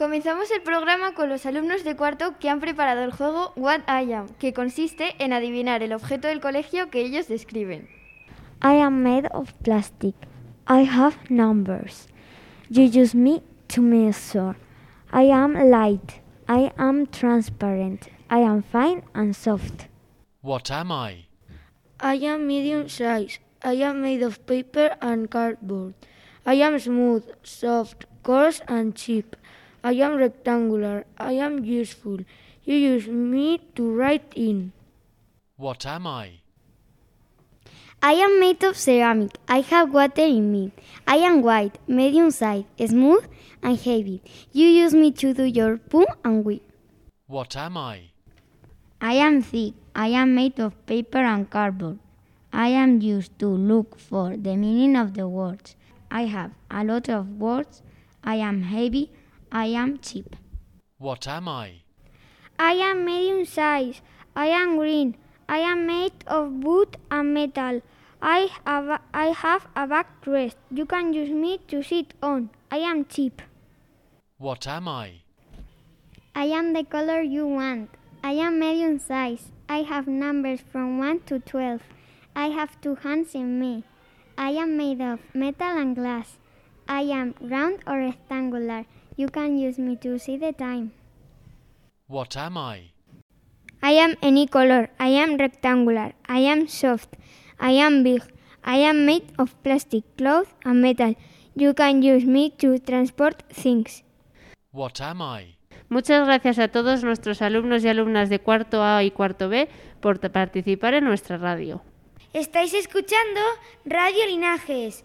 Comenzamos el programa con los alumnos de cuarto que han preparado el juego What I Am, que consiste en adivinar el objeto del colegio que ellos describen. I am made of plastic. I have numbers. You use me to measure. I am light. I am transparent. I am fine and soft. What am I? I am medium size. I am made of paper and cardboard. I am smooth, soft, coarse, and cheap. I am rectangular. I am useful. You use me to write in. What am I? I am made of ceramic. I have water in me. I am white, medium size, smooth, and heavy. You use me to do your poo and wee. What am I? I am thick. I am made of paper and cardboard. I am used to look for the meaning of the words. I have a lot of words. I am heavy. I am cheap. What am I? I am medium size. I am green. I am made of wood and metal. I have, I have a backrest. You can use me to sit on. I am cheap. What am I? I am the color you want. I am medium size. I have numbers from 1 to 12. I have two hands in me. I am made of metal and glass. I am round or rectangular. You can use me to see the time. What am I? I am any color. I am rectangular. I am soft. I am big. I am made of plastic, cloth, and metal. You can use me to transport things. What am I? Muchas gracias a todos nuestros alumnos y alumnas de cuarto A y cuarto B por participar en nuestra radio. Estáis escuchando Radio Linajes